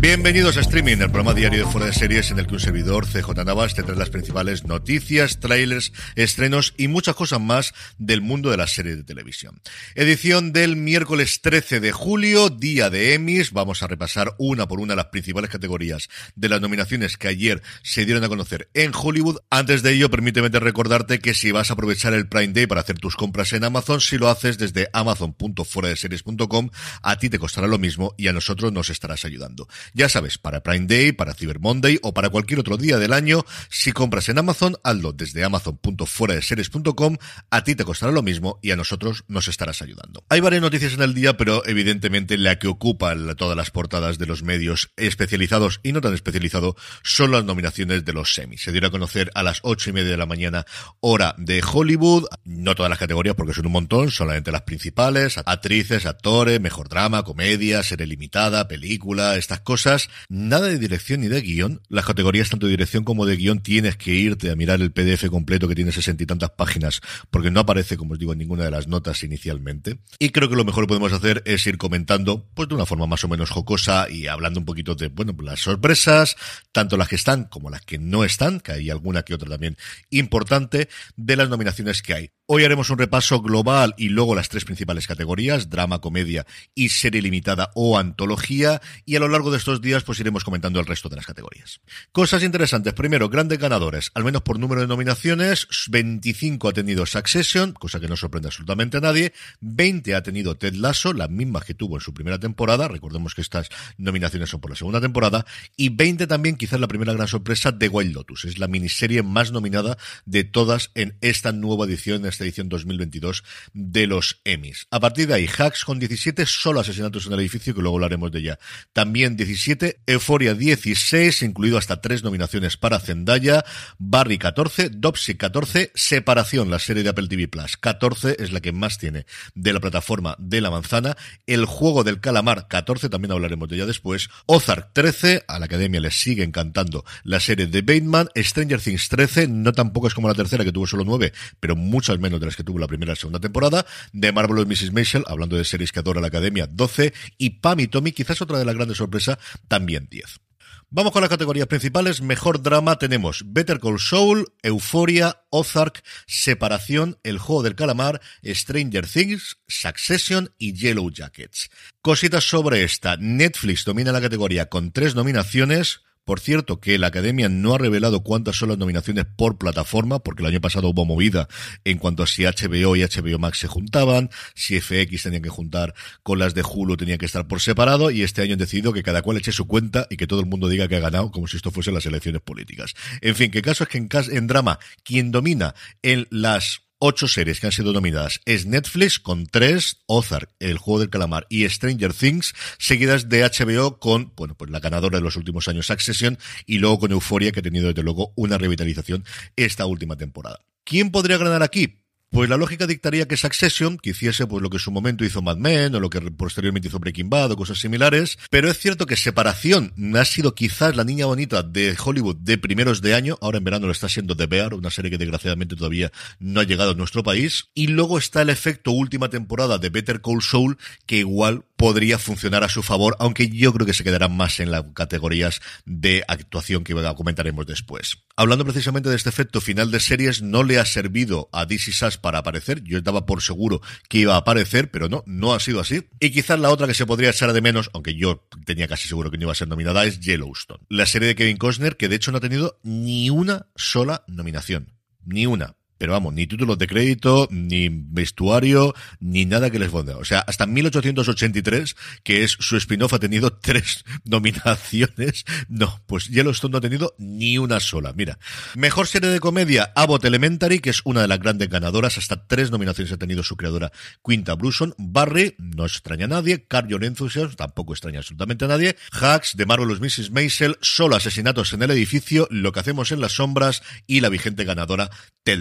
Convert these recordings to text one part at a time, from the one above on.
Bienvenidos a Streaming, el programa diario de fuera de series en el que un servidor, CJ Navas, te trae las principales noticias, trailers, estrenos y muchas cosas más del mundo de las series de televisión. Edición del miércoles 13 de julio, día de Emmys. Vamos a repasar una por una las principales categorías de las nominaciones que ayer se dieron a conocer en Hollywood. Antes de ello, permíteme recordarte que si vas a aprovechar el Prime Day para hacer tus compras en Amazon, si lo haces desde amazon.fueradeseries.com, a ti te costará lo mismo y a nosotros nos estarás ayudando. Ya sabes, para Prime Day, para Cyber Monday o para cualquier otro día del año, si compras en Amazon, hazlo desde amazon.fueradeseries.com, a ti te costará lo mismo y a nosotros nos estarás ayudando. Hay varias noticias en el día, pero evidentemente la que ocupa todas las portadas de los medios especializados y no tan especializados son las nominaciones de los semis. Se dieron a conocer a las ocho y media de la mañana, hora de Hollywood, no todas las categorías porque son un montón, solamente las principales, actrices, actores, mejor drama, comedia, serie limitada, película, estas cosas nada de dirección ni de guion. Las categorías tanto de dirección como de guion tienes que irte a mirar el PDF completo que tiene sesenta y tantas páginas porque no aparece, como os digo, en ninguna de las notas inicialmente. Y creo que lo mejor que podemos hacer es ir comentando, pues de una forma más o menos jocosa y hablando un poquito de, bueno, las sorpresas, tanto las que están como las que no están, que hay alguna que otra también importante, de las nominaciones que hay. Hoy haremos un repaso global y luego las tres principales categorías, drama, comedia y serie limitada o antología, y a lo largo de estos días pues iremos comentando el resto de las categorías. Cosas interesantes. Primero, grandes ganadores, al menos por número de nominaciones, 25 ha tenido Succession, cosa que no sorprende absolutamente a nadie, 20 ha tenido Ted Lasso, las mismas que tuvo en su primera temporada, recordemos que estas nominaciones son por la segunda temporada, y 20 también, quizás la primera gran sorpresa, de Wild Lotus, es la miniserie más nominada de todas en esta nueva edición edición 2022 de los Emmys. A partir de ahí, Hacks con 17, solo asesinatos en el edificio, que luego hablaremos de ella. También 17, Euphoria 16, incluido hasta tres nominaciones para Zendaya, Barry 14, Dopsy 14, Separación, la serie de Apple TV Plus, 14 es la que más tiene de la plataforma de la manzana, El juego del calamar 14, también hablaremos de ella después, Ozark 13, a la academia le sigue encantando la serie de Bateman, Stranger Things 13, no tampoco es como la tercera que tuvo solo 9, pero muchas menos de las que tuvo la primera y segunda temporada, de Marvelous Mrs. Maisel, hablando de series que adora la academia, 12, y Pam y Tommy, quizás otra de las grandes sorpresas, también 10. Vamos con las categorías principales. Mejor drama tenemos Better Call Saul, Euphoria, Ozark, Separación, El Juego del Calamar, Stranger Things, Succession y Yellow Jackets. Cositas sobre esta. Netflix domina la categoría con tres nominaciones. Por cierto, que la Academia no ha revelado cuántas son las nominaciones por plataforma, porque el año pasado hubo movida en cuanto a si HBO y HBO Max se juntaban, si FX tenían que juntar con las de Hulu, tenían que estar por separado, y este año han decidido que cada cual eche su cuenta y que todo el mundo diga que ha ganado, como si esto fuesen las elecciones políticas. En fin, que caso es que en, en drama, quien domina en las ocho series que han sido nominadas es Netflix con tres, Ozark, El Juego del Calamar y Stranger Things, seguidas de HBO con, bueno, pues la ganadora de los últimos años, Succession, y luego con Euphoria, que ha tenido desde luego una revitalización esta última temporada. ¿Quién podría ganar aquí? Pues la lógica dictaría que Succession que hiciese pues lo que en su momento hizo Mad Men o lo que posteriormente hizo Breaking Bad o cosas similares, pero es cierto que Separación ha sido quizás la niña bonita de Hollywood de primeros de año, ahora en verano lo está siendo The Bear, una serie que desgraciadamente todavía no ha llegado a nuestro país, y luego está el efecto última temporada de Better Call Saul que igual podría funcionar a su favor, aunque yo creo que se quedarán más en las categorías de actuación que comentaremos después. Hablando precisamente de este efecto final de series, no le ha servido a DC Sass para aparecer. Yo estaba por seguro que iba a aparecer, pero no, no ha sido así. Y quizás la otra que se podría echar de menos, aunque yo tenía casi seguro que no iba a ser nominada, es Yellowstone. La serie de Kevin Costner, que de hecho no ha tenido ni una sola nominación. Ni una pero vamos, ni títulos de crédito, ni vestuario, ni nada que les ponga. O sea, hasta 1883, que es su spin-off, ha tenido tres nominaciones. No, pues Yellowstone no ha tenido ni una sola. Mira, mejor serie de comedia, Abbott Elementary, que es una de las grandes ganadoras. Hasta tres nominaciones ha tenido su creadora, Quinta Bruson. Barry, no extraña a nadie. Carrion Enthusiasm, tampoco extraña absolutamente a nadie. Hacks, de Marvelous Mrs. Maisel, Solo Asesinatos en el Edificio, Lo que hacemos en las sombras y la vigente ganadora, Ted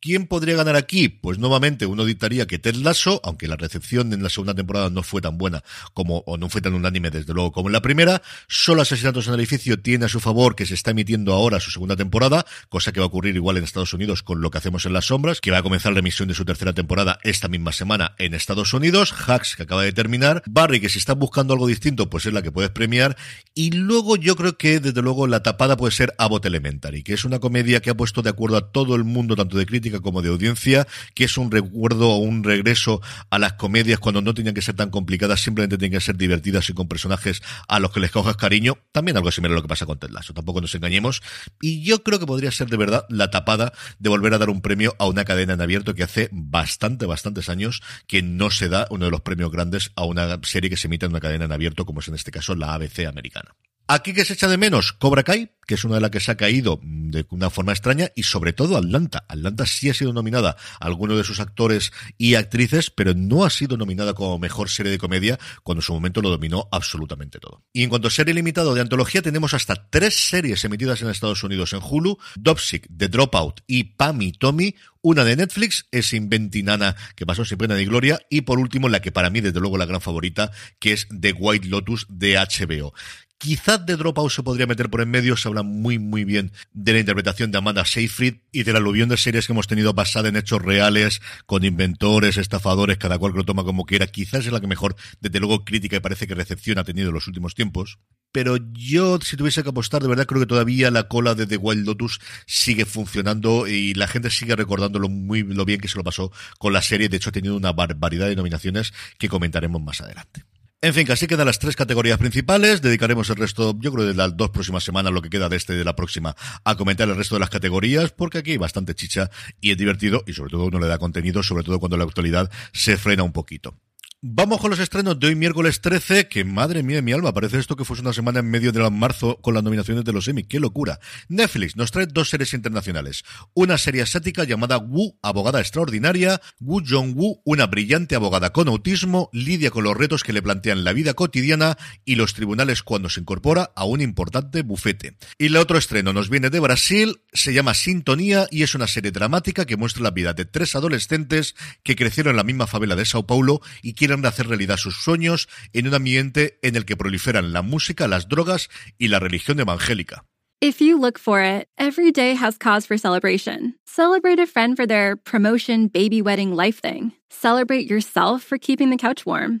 ¿Quién podría ganar aquí? Pues nuevamente uno dictaría que Ted Lasso, aunque la recepción en la segunda temporada no fue tan buena como, o no fue tan unánime desde luego como en la primera, solo Asesinatos en el Edificio tiene a su favor que se está emitiendo ahora su segunda temporada, cosa que va a ocurrir igual en Estados Unidos con lo que hacemos en las sombras, que va a comenzar la emisión de su tercera temporada esta misma semana en Estados Unidos, Hacks que acaba de terminar, Barry que si está buscando algo distinto pues es la que puedes premiar, y luego yo creo que desde luego la tapada puede ser Abbott Elementary, que es una comedia que ha puesto de acuerdo a todo el mundo, tanto de crítica como de audiencia, que es un recuerdo o un regreso a las comedias cuando no tenían que ser tan complicadas, simplemente tenían que ser divertidas y con personajes a los que les cojas cariño. También algo similar a lo que pasa con Ted Lasso, tampoco nos engañemos. Y yo creo que podría ser de verdad la tapada de volver a dar un premio a una cadena en abierto que hace bastante, bastantes años que no se da uno de los premios grandes a una serie que se emite en una cadena en abierto, como es en este caso la ABC americana. Aquí que se echa de menos Cobra Kai, que es una de las que se ha caído de una forma extraña, y sobre todo Atlanta. Atlanta sí ha sido nominada a algunos de sus actores y actrices, pero no ha sido nominada como mejor serie de comedia, cuando en su momento lo dominó absolutamente todo. Y en cuanto a serie limitada de antología, tenemos hasta tres series emitidas en Estados Unidos en Hulu, Dopsic, The Dropout y Pam Tommy, una de Netflix es Inventinana, que pasó sin pena ni gloria, y por último la que para mí desde luego la gran favorita, que es The White Lotus de HBO. Quizás de Dropout se podría meter por en medio, se habla muy muy bien de la interpretación de Amanda Seyfried y de la aluvión de series que hemos tenido basada en hechos reales, con inventores, estafadores, cada cual que lo toma como quiera. Quizás es la que mejor, desde luego, crítica y parece que recepción ha tenido en los últimos tiempos. Pero yo, si tuviese que apostar, de verdad creo que todavía la cola de The Wild Lotus sigue funcionando y la gente sigue recordándolo muy lo bien que se lo pasó con la serie. De hecho, ha tenido una barbaridad de nominaciones que comentaremos más adelante. En fin, casi quedan las tres categorías principales. Dedicaremos el resto, yo creo, de las dos próximas semanas, lo que queda de este y de la próxima, a comentar el resto de las categorías, porque aquí hay bastante chicha y es divertido y sobre todo uno le da contenido, sobre todo cuando la actualidad se frena un poquito. Vamos con los estrenos de hoy miércoles 13, que madre mía de mi alma, parece esto que fuese una semana en medio de marzo con las nominaciones de los Emmy, qué locura. Netflix nos trae dos series internacionales, una serie asiática llamada Wu, abogada extraordinaria, Wu Jong-woo, una brillante abogada con autismo, lidia con los retos que le plantean la vida cotidiana y los tribunales cuando se incorpora a un importante bufete. Y el otro estreno nos viene de Brasil, se llama Sintonía y es una serie dramática que muestra la vida de tres adolescentes que crecieron en la misma favela de Sao Paulo y que quieren hacer realidad sus sueños en un ambiente en el que proliferan la música, las drogas y la religión evangélica. If you look for it, every day has cause for celebration. Celebrate a friend for their promotion, baby wedding, life thing. Celebrate yourself for keeping the couch warm.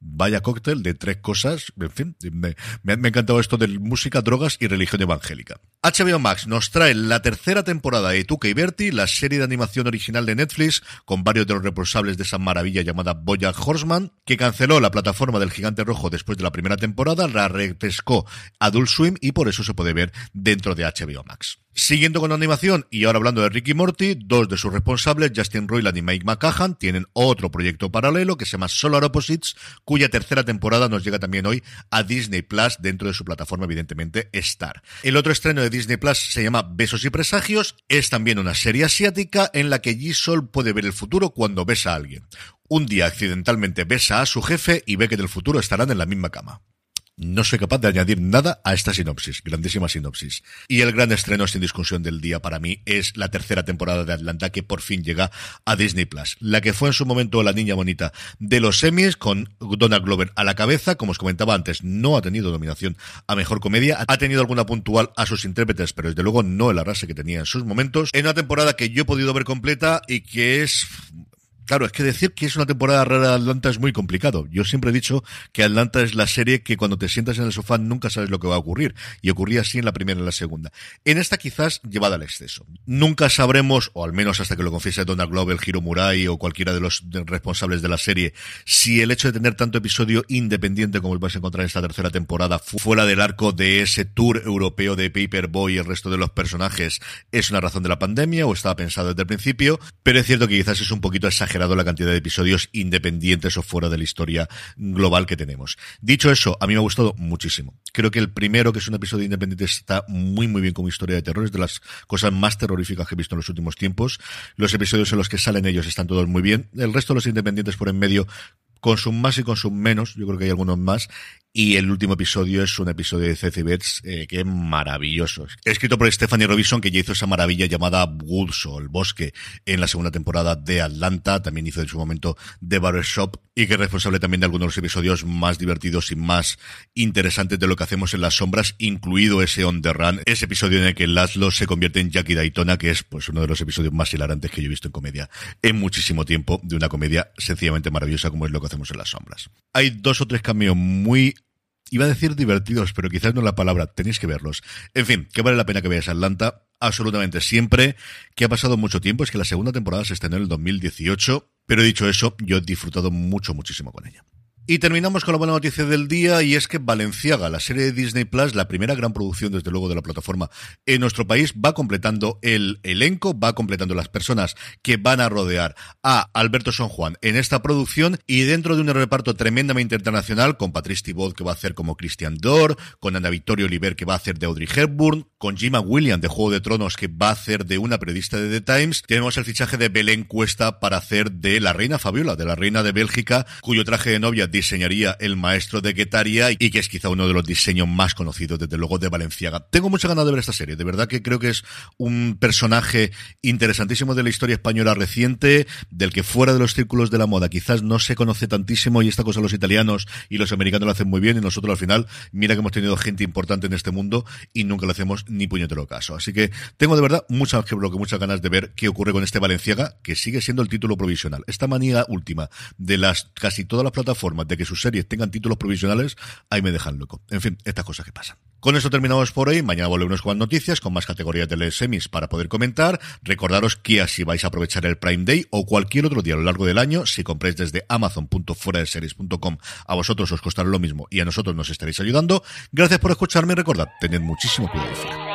Vaya cóctel de tres cosas. En fin, me, me, ha encantado esto de música, drogas y religión evangélica. HBO Max nos trae la tercera temporada de Tuca y Bertie, la serie de animación original de Netflix, con varios de los responsables de esa maravilla llamada Boya Horseman, que canceló la plataforma del Gigante Rojo después de la primera temporada, la repescó Adult Swim y por eso se puede ver dentro de HBO Max. Siguiendo con la animación y ahora hablando de Ricky Morty, dos de sus responsables, Justin Roiland y Mike McCahan, tienen otro proyecto paralelo que se llama Solar Opposites, cuya tercera temporada nos llega también hoy a Disney Plus dentro de su plataforma, evidentemente, Star. El otro estreno de Disney Plus se llama Besos y Presagios, es también una serie asiática en la que Ji-Sol puede ver el futuro cuando besa a alguien. Un día accidentalmente besa a su jefe y ve que en el futuro estarán en la misma cama. No soy capaz de añadir nada a esta sinopsis, grandísima sinopsis. Y el gran estreno sin discusión del día para mí es la tercera temporada de Atlanta que por fin llega a Disney Plus. La que fue en su momento la niña bonita de los semis con Donald Glover a la cabeza, como os comentaba antes, no ha tenido nominación a mejor comedia, ha tenido alguna puntual a sus intérpretes, pero desde luego no el arrase que tenía en sus momentos. En una temporada que yo he podido ver completa y que es Claro, es que decir que es una temporada rara de Atlanta es muy complicado. Yo siempre he dicho que Atlanta es la serie que cuando te sientas en el sofá nunca sabes lo que va a ocurrir. Y ocurría así en la primera y en la segunda. En esta quizás llevada al exceso. Nunca sabremos, o al menos hasta que lo confiese Donald Glover, Hiro Murai o cualquiera de los responsables de la serie, si el hecho de tener tanto episodio independiente como vais a encontrar en esta tercera temporada, fuera del arco de ese tour europeo de Paperboy y el resto de los personajes, es una razón de la pandemia o estaba pensado desde el principio. Pero es cierto que quizás es un poquito exagerado la cantidad de episodios independientes o fuera de la historia global que tenemos. Dicho eso, a mí me ha gustado muchísimo. Creo que el primero, que es un episodio independiente, está muy, muy bien como historia de terror. Es de las cosas más terroríficas que he visto en los últimos tiempos. Los episodios en los que salen ellos están todos muy bien. El resto de los independientes por en medio con su más y con su menos, yo creo que hay algunos más, y el último episodio es un episodio de Ceci Betts eh, que es maravilloso. Escrito por Stephanie Robinson, que ya hizo esa maravilla llamada Woods El Bosque en la segunda temporada de Atlanta. También hizo en su momento The Barbershop y que es responsable también de algunos de los episodios más divertidos y más interesantes de lo que hacemos en las sombras, incluido ese On the Run, ese episodio en el que Laszlo se convierte en Jackie Daytona, que es pues uno de los episodios más hilarantes que yo he visto en comedia en muchísimo tiempo, de una comedia sencillamente maravillosa como es lo que hacemos en las sombras. Hay dos o tres cambios muy Iba a decir divertidos, pero quizás no la palabra, tenéis que verlos. En fin, que vale la pena que veáis Atlanta, absolutamente siempre, que ha pasado mucho tiempo, es que la segunda temporada se estrenó en el 2018, pero dicho eso, yo he disfrutado mucho, muchísimo con ella. Y terminamos con la buena noticia del día y es que Valenciaga, la serie de Disney Plus, la primera gran producción desde luego de la plataforma en nuestro país, va completando el elenco, va completando las personas que van a rodear a Alberto Son Juan en esta producción. Y dentro de un reparto tremendamente internacional con Patrice Thibault que va a hacer como Christian Dor, con Ana Victoria Oliver que va a hacer de Audrey Hepburn, con Jima William de Juego de Tronos que va a hacer de una periodista de The Times, tenemos el fichaje de Belén Cuesta para hacer de la reina Fabiola, de la reina de Bélgica, cuyo traje de novia diseñaría el maestro de Guetaria y que es quizá uno de los diseños más conocidos desde luego de Valenciaga. Tengo mucha ganas de ver esta serie, de verdad que creo que es un personaje interesantísimo de la historia española reciente, del que fuera de los círculos de la moda quizás no se conoce tantísimo y esta cosa los italianos y los americanos lo hacen muy bien y nosotros al final, mira que hemos tenido gente importante en este mundo y nunca lo hacemos ni puñetero caso. Así que tengo de verdad muchas, muchas ganas de ver qué ocurre con este Valenciaga, que sigue siendo el título provisional. Esta manía última de las casi todas las plataformas de que sus series tengan títulos provisionales, ahí me dejan loco. En fin, estas cosas que pasan. Con eso terminamos por hoy. Mañana volvemos con noticias, con más categorías de semis para poder comentar. Recordaros que así vais a aprovechar el Prime Day o cualquier otro día a lo largo del año, si compréis desde amazon.fueradeseries.com, a vosotros os costará lo mismo y a nosotros nos estaréis ayudando. Gracias por escucharme y recordad, tened muchísimo cuidado